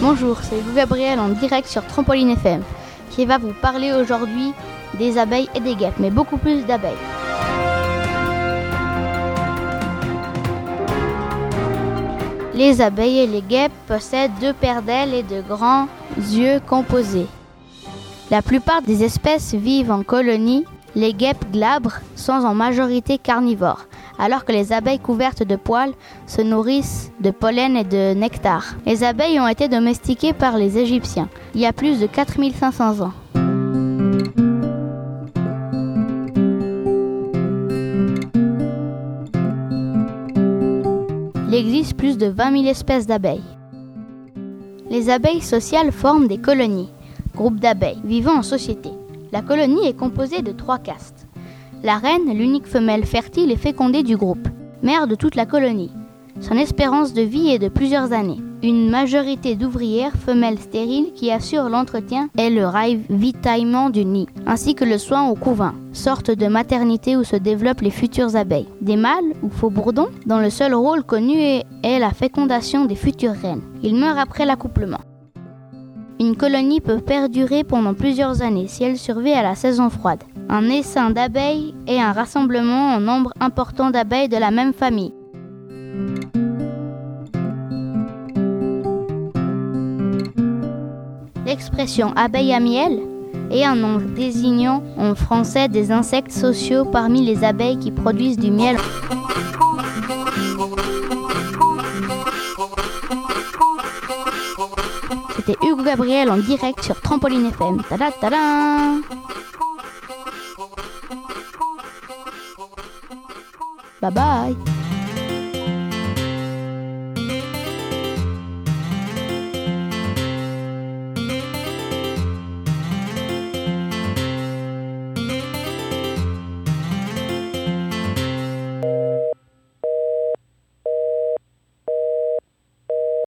Bonjour, c'est Hugo Gabriel en direct sur Trampoline FM qui va vous parler aujourd'hui des abeilles et des guêpes, mais beaucoup plus d'abeilles. Les abeilles et les guêpes possèdent deux paires d'ailes et de grands yeux composés. La plupart des espèces vivent en colonie. Les guêpes glabres sont en majorité carnivores, alors que les abeilles couvertes de poils se nourrissent de pollen et de nectar. Les abeilles ont été domestiquées par les Égyptiens il y a plus de 4500 ans. Il existe plus de 20 000 espèces d'abeilles. Les abeilles sociales forment des colonies, groupes d'abeilles vivant en société. La colonie est composée de trois castes. La reine, l'unique femelle fertile et fécondée du groupe, mère de toute la colonie. Son espérance de vie est de plusieurs années. Une majorité d'ouvrières femelles stériles qui assurent l'entretien et le ravitaillement du nid, ainsi que le soin au couvain, sorte de maternité où se développent les futures abeilles. Des mâles ou faux bourdons, dont le seul rôle connu est, est la fécondation des futures reines. Ils meurent après l'accouplement. Une colonie peut perdurer pendant plusieurs années si elle survit à la saison froide. Un essaim d'abeilles est un rassemblement en nombre important d'abeilles de la même famille. L'expression abeille à miel est un nom désignant en français des insectes sociaux parmi les abeilles qui produisent du miel. C'était Hugo Gabriel en direct sur Trampoline FM. Tada tada Bye bye